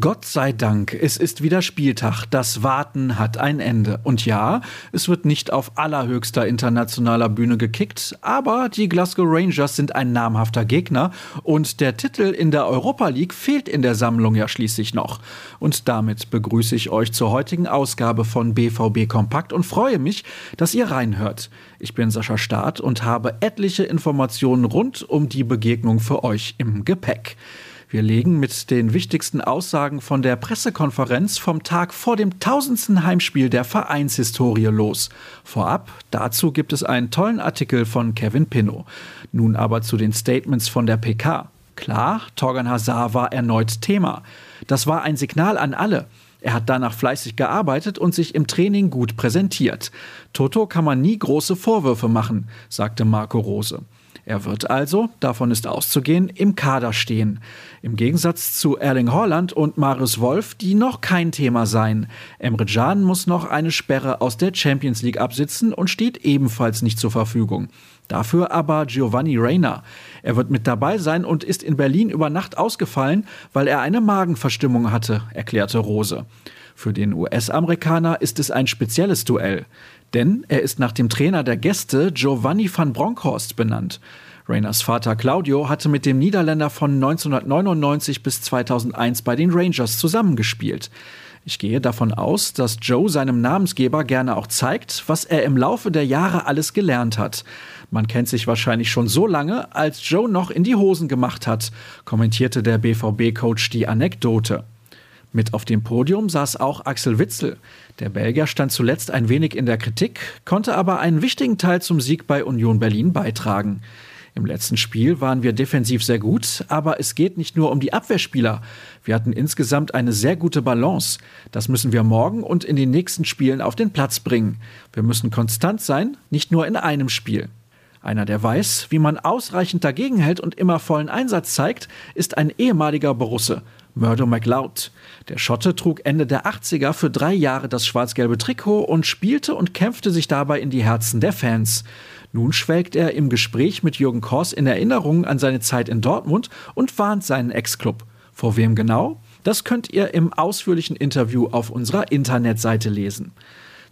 Gott sei Dank, es ist wieder Spieltag. Das Warten hat ein Ende. Und ja, es wird nicht auf allerhöchster internationaler Bühne gekickt, aber die Glasgow Rangers sind ein namhafter Gegner und der Titel in der Europa League fehlt in der Sammlung ja schließlich noch. Und damit begrüße ich euch zur heutigen Ausgabe von BVB Kompakt und freue mich, dass ihr reinhört. Ich bin Sascha Staat und habe etliche Informationen rund um die Begegnung für euch im Gepäck. Wir legen mit den wichtigsten Aussagen von der Pressekonferenz vom Tag vor dem tausendsten Heimspiel der Vereinshistorie los. Vorab, dazu gibt es einen tollen Artikel von Kevin Pinnow. Nun aber zu den Statements von der PK. Klar, Torgan Hazard war erneut Thema. Das war ein Signal an alle. Er hat danach fleißig gearbeitet und sich im Training gut präsentiert. Toto kann man nie große Vorwürfe machen, sagte Marco Rose. Er wird also, davon ist auszugehen, im Kader stehen. Im Gegensatz zu Erling Haaland und Marius Wolf, die noch kein Thema seien. Emre Can muss noch eine Sperre aus der Champions League absitzen und steht ebenfalls nicht zur Verfügung. Dafür aber Giovanni Reina. Er wird mit dabei sein und ist in Berlin über Nacht ausgefallen, weil er eine Magenverstimmung hatte, erklärte Rose. Für den US-Amerikaner ist es ein spezielles Duell, denn er ist nach dem Trainer der Gäste Giovanni van Bronckhorst benannt. Rainers Vater Claudio hatte mit dem Niederländer von 1999 bis 2001 bei den Rangers zusammengespielt. Ich gehe davon aus, dass Joe seinem Namensgeber gerne auch zeigt, was er im Laufe der Jahre alles gelernt hat. Man kennt sich wahrscheinlich schon so lange, als Joe noch in die Hosen gemacht hat, kommentierte der BVB-Coach die Anekdote. Mit auf dem Podium saß auch Axel Witzel. Der Belgier stand zuletzt ein wenig in der Kritik, konnte aber einen wichtigen Teil zum Sieg bei Union Berlin beitragen. Im letzten Spiel waren wir defensiv sehr gut, aber es geht nicht nur um die Abwehrspieler. Wir hatten insgesamt eine sehr gute Balance. Das müssen wir morgen und in den nächsten Spielen auf den Platz bringen. Wir müssen konstant sein, nicht nur in einem Spiel. Einer, der weiß, wie man ausreichend dagegenhält und immer vollen Einsatz zeigt, ist ein ehemaliger Borusse, Murdo McLeod. Der Schotte trug Ende der 80er für drei Jahre das schwarz-gelbe Trikot und spielte und kämpfte sich dabei in die Herzen der Fans. Nun schwelgt er im Gespräch mit Jürgen Kors in Erinnerung an seine Zeit in Dortmund und warnt seinen Ex-Club. Vor wem genau? Das könnt ihr im ausführlichen Interview auf unserer Internetseite lesen.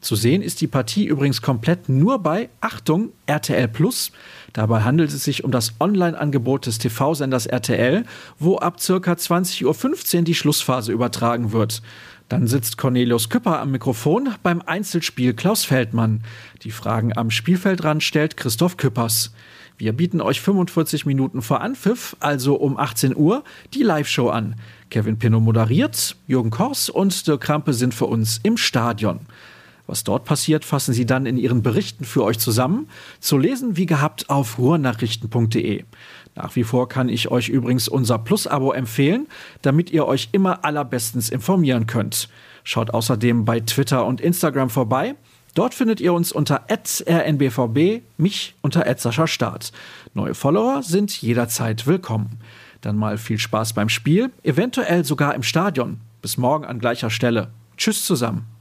Zu sehen ist die Partie übrigens komplett nur bei, Achtung, RTL Plus. Dabei handelt es sich um das Online-Angebot des TV-Senders RTL, wo ab circa 20.15 Uhr die Schlussphase übertragen wird. Dann sitzt Cornelius Küpper am Mikrofon beim Einzelspiel Klaus Feldmann. Die Fragen am Spielfeldrand stellt Christoph Küppers. Wir bieten euch 45 Minuten vor Anpfiff, also um 18 Uhr, die Live-Show an. Kevin Pinnow moderiert, Jürgen Kors und Dirk Krampe sind für uns im Stadion. Was dort passiert, fassen sie dann in ihren Berichten für euch zusammen. Zu lesen wie gehabt auf ruhrnachrichten.de. Nach wie vor kann ich euch übrigens unser Plus-Abo empfehlen, damit ihr euch immer allerbestens informieren könnt. Schaut außerdem bei Twitter und Instagram vorbei. Dort findet ihr uns unter rnbvb, mich unter Start. Neue Follower sind jederzeit willkommen. Dann mal viel Spaß beim Spiel, eventuell sogar im Stadion. Bis morgen an gleicher Stelle. Tschüss zusammen.